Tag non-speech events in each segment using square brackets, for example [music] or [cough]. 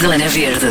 Zona Verde.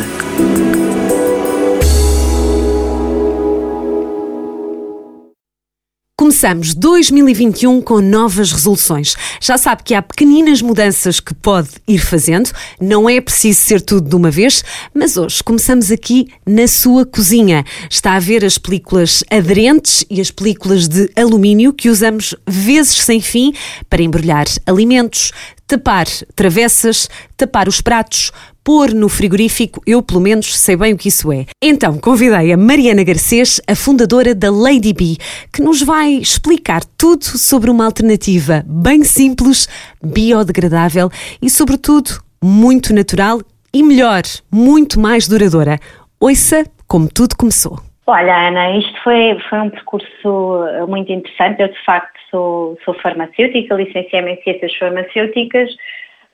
Começamos 2021 com novas resoluções. Já sabe que há pequeninas mudanças que pode ir fazendo, não é preciso ser tudo de uma vez, mas hoje começamos aqui na sua cozinha. Está a ver as películas aderentes e as películas de alumínio que usamos vezes sem fim para embrulhar alimentos, tapar travessas, tapar os pratos, pôr no frigorífico, eu pelo menos sei bem o que isso é. Então convidei a Mariana Garcês, a fundadora da Lady Bee, que nos vai explicar tudo sobre uma alternativa bem simples, biodegradável e, sobretudo, muito natural e melhor, muito mais duradoura. Ouça como tudo começou. Olha, Ana, isto foi, foi um percurso muito interessante. Eu, de facto, sou, sou farmacêutica, licenciei-me em Ciências Farmacêuticas,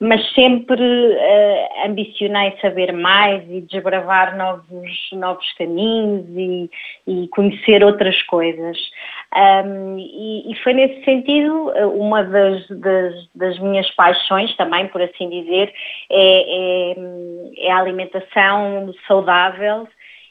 mas sempre uh, ambicionei saber mais e desbravar novos, novos caminhos e, e conhecer outras coisas. Um, e, e, foi nesse sentido uma das, das, das, minhas paixões também, por assim dizer, é, é, é a alimentação saudável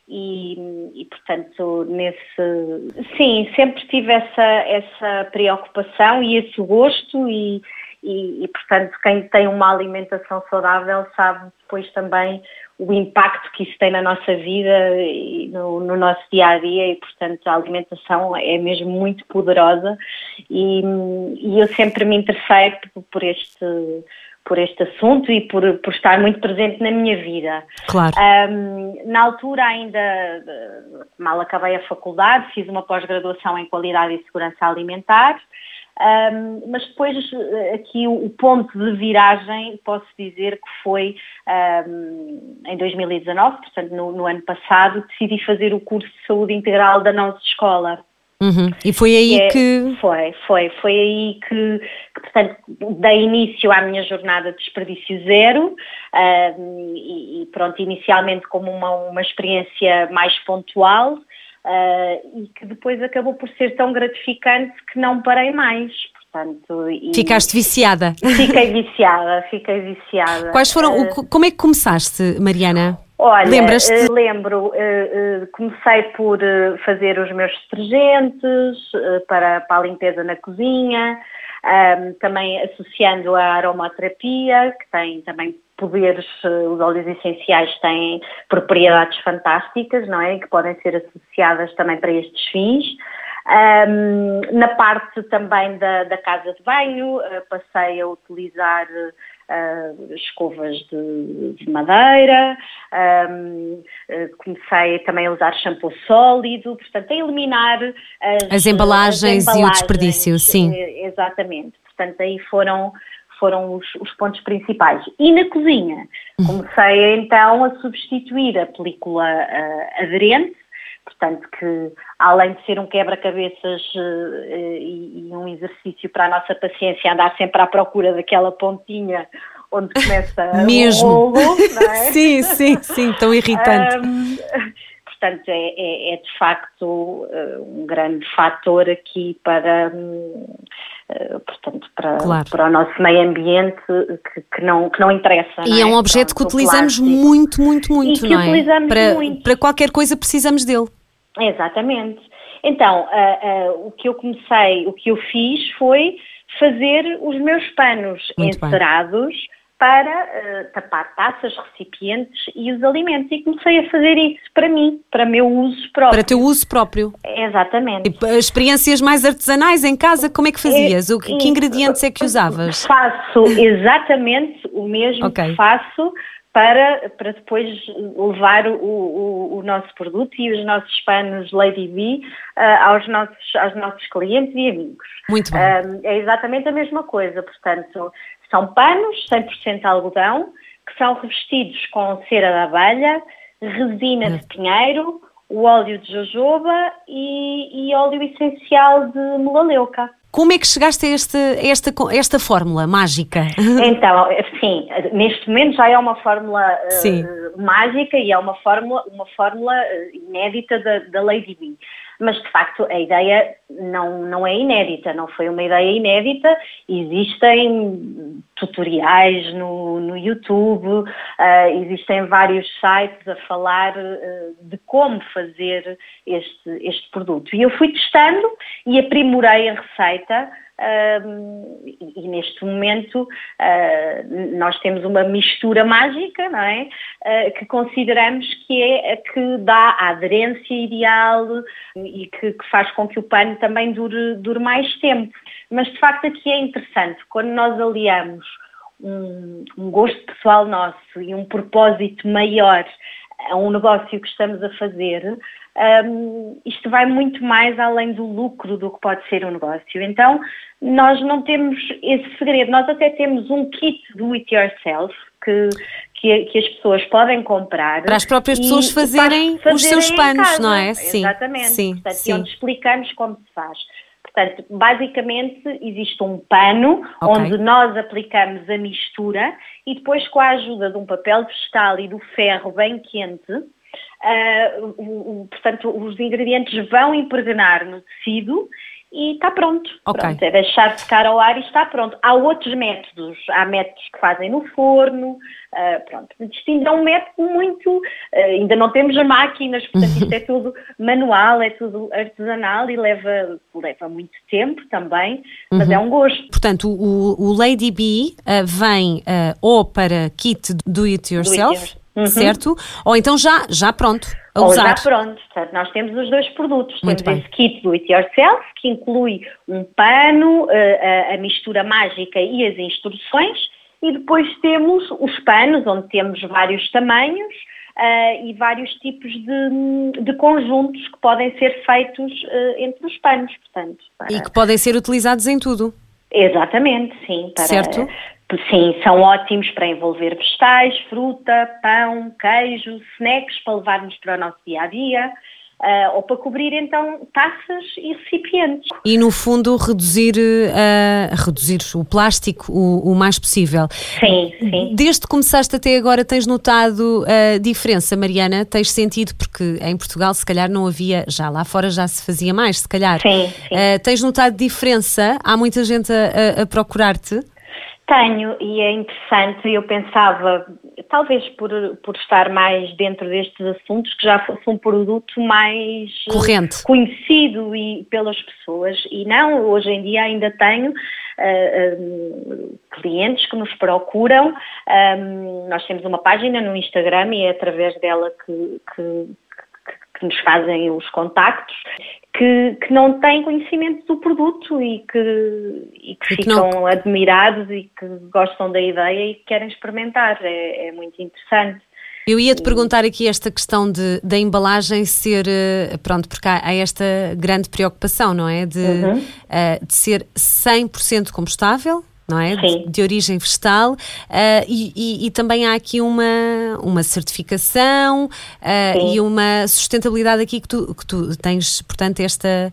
e, e, portanto nesse sim sempre tive essa essa preocupação e esse gosto e, e, e, portanto quem tem uma alimentação saudável sabe depois também o impacto que isso tem na nossa vida e no, no nosso dia a dia e portanto a alimentação é mesmo muito poderosa e, eu sempre me interessei por, por este por este assunto e por, por estar muito presente na minha vida. Claro. Um, na altura ainda, mal acabei a faculdade, fiz uma pós-graduação em Qualidade e Segurança Alimentar, um, mas depois aqui o, o, ponto de viragem posso dizer que foi um, em 2019, portanto no, no ano passado, decidi fazer o curso de Saúde Integral da nossa escola. Uhum. E foi aí que, que... Foi, foi. Foi aí que, que, portanto, dei início à minha jornada de desperdício zero uh, e, e, pronto, inicialmente como uma, uma experiência mais pontual uh, e que depois acabou por ser tão gratificante que não parei mais. Portanto, Ficaste viciada. Fiquei viciada, fiquei viciada. Quais foram, uh, como é que começaste, Mariana? Olha, uh, lembro, uh, uh, comecei por fazer os meus detergentes para, para a limpeza na cozinha, também associando a aromaterapia, que tem também poderes, os óleos essenciais têm propriedades fantásticas, não é? Que podem ser associadas também para estes fins. Um, na parte também da, da casa de banho, passei a utilizar uh, escovas de, de madeira, um, uh, comecei também a usar shampoo sólido, portanto, a eliminar as, as, embalagens, as embalagens, e o desperdício, sim. Exatamente, portanto, aí foram foram os, os, pontos principais. E na cozinha, uhum. comecei então a substituir a película uh, aderente Portanto, que além de ser um quebra-cabeças uh, e, e, um exercício para a nossa paciência, andar sempre à procura daquela pontinha onde começa [laughs] Mesmo. o rolo, não é? [laughs] sim, sim, sim, tão irritante. Um, portanto, é, é, é, de facto eh, um grande fator aqui para, uh, portanto, para, claro. para o nosso meio ambiente que, que, não, que não interessa. E não é? é um objeto que utilizamos muito, muito, muito, e que não é? Utilizamos para, muito. para qualquer coisa precisamos dele. Exatamente. Então, uh, uh, o que eu comecei, o que eu fiz foi fazer os meus panos Muito encerados bem. para uh, tapar taças, recipientes e os alimentos. E comecei a fazer isso para mim, para meu uso próprio. Para teu uso próprio. Exatamente. E, experiências mais artesanais em casa, como é que fazias? É, que, que ingredientes é que usavas? Faço exatamente o mesmo okay. que faço para, para depois levar o, o, o, nosso produto e os nossos panos Lady B uh, aos, nossos, aos nossos clientes e amigos. Muito bem. Uh, é exatamente a mesma coisa, portanto, são panos 100% algodão que são revestidos com cera de abelha, resina de pinheiro, o óleo de jojoba e, e óleo essencial de melaleuca. Como é que chegaste a esta, esta, esta fórmula mágica? [laughs] Então, sim, neste momento já é uma fórmula uh, mágica e é uma fórmula, uma fórmula uh, inédita da, da Lady Bee. Mas de facto a ideia não, não é inédita, não foi uma ideia inédita, existem tutoriais no, no YouTube, uh, existem vários sites a falar uh, de como fazer este, este produto. E eu fui testando e aprimorei a receita Uh, e, neste momento uh, nós temos uma mistura mágica, não é? Uh, que consideramos que é a que dá a aderência ideal e que, que, faz com que o pano também dure, dure mais tempo. Mas de facto aqui é interessante, quando nós aliamos um, um gosto pessoal nosso e um propósito maior a um negócio que estamos a fazer, um, isto vai muito mais além do lucro do que pode ser um negócio. Então, nós não temos esse segredo. Nós até temos um kit do it yourself que, que, que as pessoas podem comprar. Para as próprias pessoas fazerem, fazerem, os seus panos, não é? Sim. Exatamente. Sim, Portanto, sim. onde explicamos como se faz. Portanto, basicamente existe um pano okay. onde nós aplicamos a mistura e depois com a ajuda de um papel vegetal e do ferro bem quente, uh, o, o, portanto, os ingredientes vão impregnar no tecido e está pronto. Okay. pronto. É deixar secar ao ar e está pronto. Há outros métodos. Há métodos que fazem no forno. Uh, pronto. Isto é um método muito. Uh, ainda não temos máquinas, portanto, isto é [laughs] tudo manual, é tudo artesanal e leva, leva muito tempo também, mas uhum. é um gosto. Portanto, o, o Lady Bee uh, vem ou para kit do it yourself. Do it yourself uhum. certo? Ou então já, já pronto, a Ou usar. já pronto. Portanto, nós temos os dois produtos. Muito temos bem. esse kit do It Yourself, que inclui um pano, eh, a, a mistura mágica e as instruções, e depois temos os panos, onde temos vários tamanhos, Uh, e vários tipos de, de, conjuntos que podem ser feitos uh, entre os panos, portanto. Para... E que podem ser utilizados em tudo. Exatamente, sim. Para, certo. Sim, são ótimos para envolver vegetais, fruta, pão, queijo, snacks para levarmos para o nosso dia a dia. Uh, ou para cobrir então taças e recipientes. E no fundo reduzir, uh, reduzir o plástico o, o, mais possível. Sim, sim. Desde que começaste até agora tens notado a diferença, Mariana? Tens sentido, porque em Portugal se calhar não havia, já lá fora já se fazia mais, se calhar. Sim, sim. Tens notado diferença? Há muita gente a, a, a procurar-te? Tenho, e é interessante, eu pensava, talvez por, por estar mais dentro destes assuntos, que já fosse um produto mais Corrente. conhecido e pelas pessoas. E não, hoje em dia ainda tenho uh, um, clientes que nos procuram. Um, nós temos uma página no Instagram e é através dela que, que que nos fazem os contactos, que, que não têm conhecimento do produto e que, e que ficam não... admirados e que gostam da ideia e que querem experimentar. É, é muito interessante. Eu ia te perguntar aqui esta questão de, da embalagem ser, eh, pronto, porque há, há esta grande preocupação, não é? De, uhum. uh, de ser 100% compostável, não é? De, de, origem vegetal uh, e, e, e, também há aqui uma, uma certificação uh, e uma sustentabilidade aqui que tu, que tu tens, portanto, esta,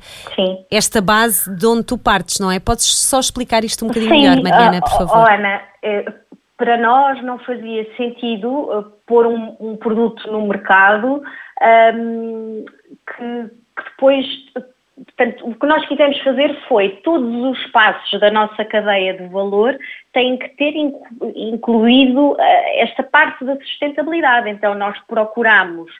esta base de onde tu partes, não é? Podes só explicar isto um bocadinho Sim. melhor, Mariana, por favor? Oh, Ana, eh, para nós não fazia sentido pôr um, um produto no mercado um, que, que depois Portanto, o que nós quisemos fazer foi todos os passos da nossa cadeia de valor têm que ter incluído uh, esta parte da sustentabilidade. Então, nós procuramos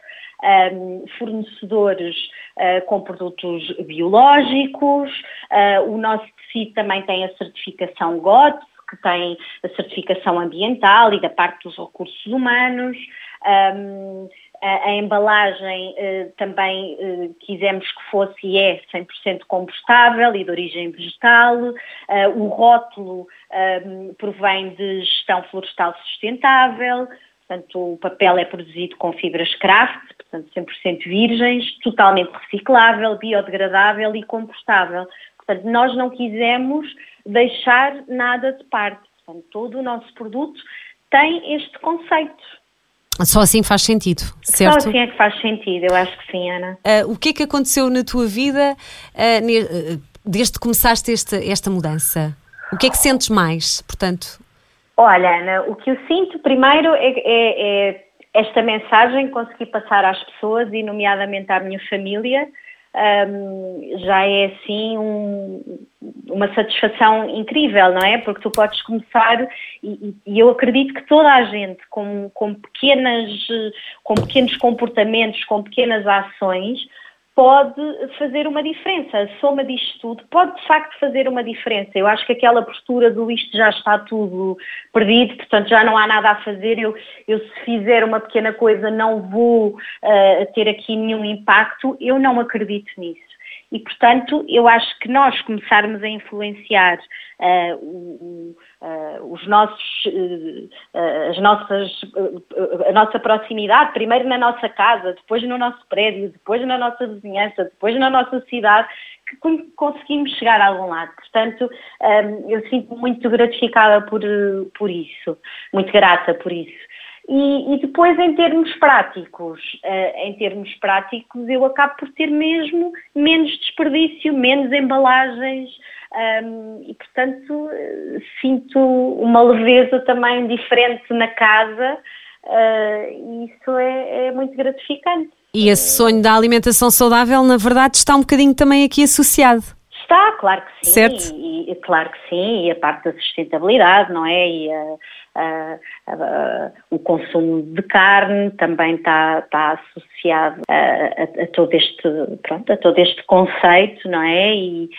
um, ehm, fornecedores uh, com produtos biológicos, uh, o nosso tecido também tem a certificação GOTS, que tem a certificação ambiental e da parte dos recursos humanos. Um, ehm, a, a embalagem eh, também eh, quisemos que fosse e é 100% compostável e de origem vegetal. Eh, o rótulo ehm, provém de gestão florestal sustentável. Portanto, o papel é produzido com fibras craft, portanto 100% virgens, totalmente reciclável, biodegradável e compostável. Portanto, nós não quisemos deixar nada de parte. Portanto, todo o nosso produto tem este conceito. Só assim faz sentido, certo? Só assim é que faz sentido, eu acho que sim, Ana. Uh, o que é que aconteceu na tua vida uh, desde que começaste esta, esta mudança? O que é que sentes mais, portanto? Olha, Ana, o que eu sinto primeiro é, é, é esta mensagem conseguir passar às pessoas e nomeadamente à minha família um, já é assim um, uma satisfação incrível, não é? Porque tu podes começar e, e, eu acredito que toda a gente com, com, pequenas, com pequenos comportamentos, com pequenas ações, pode fazer uma diferença. A soma disto tudo pode de facto fazer uma diferença. Eu acho que aquela postura do isto já está tudo perdido, portanto já não há nada a fazer. Eu, eu se fizer uma pequena coisa não vou uh, ter aqui nenhum impacto. Eu não acredito nisso. E, portanto, eu acho que nós começarmos a influenciar uh, o, uh, os nossos, uh, as nossas, a nossa proximidade, primeiro na nossa casa, depois no nosso prédio, depois na nossa vizinhança, depois na nossa cidade, que conseguimos chegar a algum lado. Portanto, um, eu sinto muito gratificada por, por isso, muito grata por isso. E, e, depois, em termos práticos, uh, em termos práticos, eu acabo por ter mesmo menos desperdício, menos embalagens um, e, portanto, sinto uma leveza também diferente na casa uh, e isso é, é muito gratificante. E esse sonho da alimentação saudável, na verdade, está um bocadinho também aqui associado. Está, claro que sim. Certo? E, e, claro que sim, e a parte da sustentabilidade, não é? E a, o consumo de carne também está, está associado a, todo este, pronto, a todo este conceito, não é? E,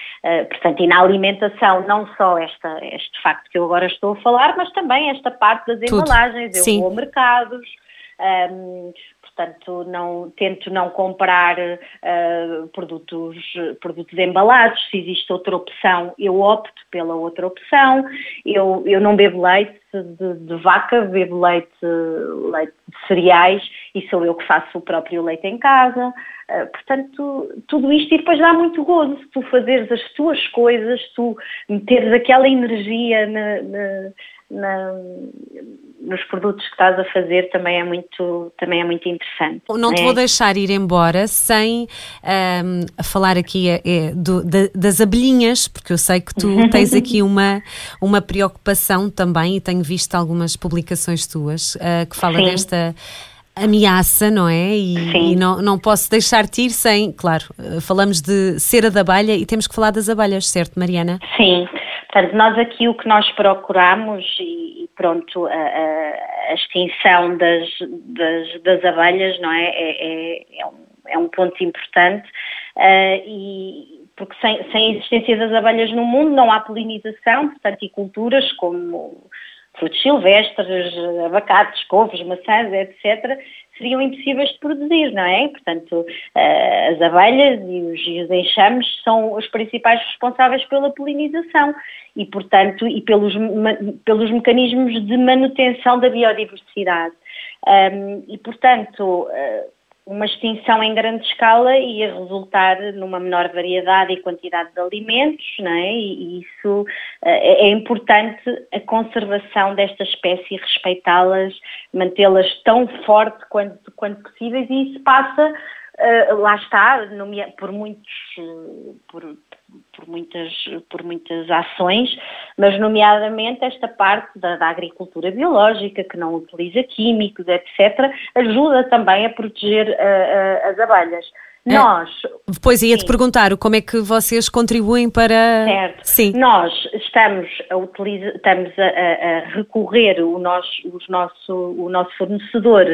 portanto, e na alimentação, não só esta, este facto que eu agora estou a falar, mas também esta parte das Tudo. embalagens. Eu sim. vou a mercados, um, portanto não, tento não comprar uh, produtos, produtos embalados, se existe outra opção eu opto pela outra opção, eu, eu não bebo leite de, de vaca, bebo leite, leite de cereais e sou eu que faço o próprio leite em casa, uh, portanto tudo isto e depois dá muito gozo, tu fazeres as tuas coisas, tu meteres aquela energia na, na na, nos produtos que estás a fazer também é muito, também é muito interessante. Não né? te vou deixar ir embora sem um, falar aqui é, é, do, da, das abelhinhas, porque eu sei que tu [laughs] tens aqui uma, uma preocupação também e tenho visto algumas publicações tuas uh, que fala Sim. desta ameaça, não é? E, e, não, não posso deixar-te ir sem, claro, falamos de cera da abelha e temos que falar das abelhas, certo, Mariana? Sim. Portanto, nós aqui o que nós procuramos e, pronto, a, a extinção das, das, das, abelhas, não é? É, é, é, um, é um ponto importante uh, e porque sem, sem a existência das abelhas no mundo não há polinização, portanto, e culturas como frutos silvestres, abacates, couves, maçãs, etc., seriam impossíveis de produzir, não é? Portanto, eh, as abelhas e os, e os enxames são os principais responsáveis pela polinização e, portanto, e pelos, pelos mecanismos de manutenção da biodiversidade. Um, e, portanto, eh, uma extinção em grande escala ia resultar numa menor variedade e quantidade de alimentos, não é? e isso eh, é importante a conservação desta espécie, respeitá-las, mantê-las tão forte quanto, quanto possíveis e isso passa, uh, lá está, por muitos, por, por muitas, por muitas ações, mas nomeadamente esta parte da, da, agricultura biológica, que não utiliza químicos, etc., ajuda também a proteger uh, uh, as abelhas. É. Nós. Depois ia-te perguntar como é que vocês contribuem para. Certo. Sim. Nós estamos a, utilizar, estamos a, a, recorrer, o nosso, os nosso, o nosso fornecedor,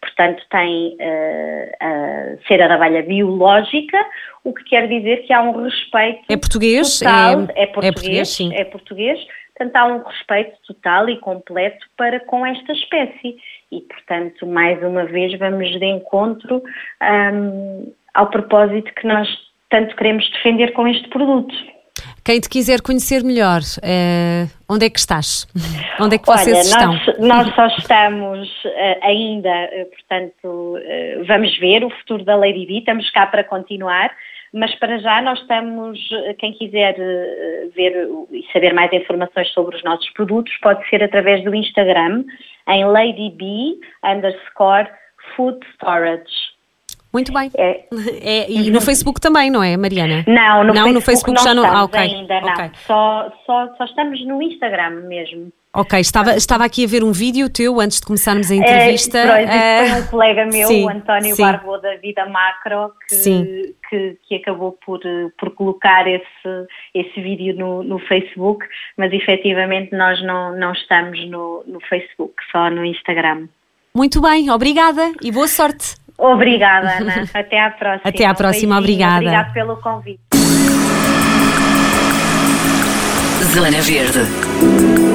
portanto, tem uh, a cera da abelha biológica, o que quer dizer que há um respeito. É português? Total, é, é português, é português, sim. É português. Portanto, há um respeito total e completo para com esta espécie. E, portanto, mais uma vez, vamos de encontro. Um, ao propósito que nós tanto queremos defender com este produto. Quem te quiser conhecer melhor, uh, onde é que estás? [laughs] onde é que vocês Olha, estão? Nós, nós só estamos uh, ainda, uh, portanto, vamos ver o futuro da Lady Bee, estamos cá para continuar, mas para já nós estamos, quem quiser ver e saber mais informações sobre os nossos produtos, pode ser através do Instagram, em Lady Bee underscore food storage. Muito bem. É. [laughs] É, e no Facebook também, não é, Mariana? Não, no não, Facebook, no Facebook já não. Ah, okay. ainda não. Okay. Só, só, só estamos no Instagram mesmo. Ok, estava, estava aqui a ver um vídeo teu antes de começarmos a entrevista. É, pronto, foi um colega [laughs] meu, sim, o António sim. Barbo da Vida Macro, que, que, que, acabou por, por colocar esse, esse vídeo no, no Facebook, mas efetivamente nós não, não estamos no, no Facebook, só no Instagram. Muito bem, obrigada e boa sorte. Obrigada, Ana. [laughs] Até à próxima. Até à próxima, um obrigada. Obrigada pelo convite. Zona Verde.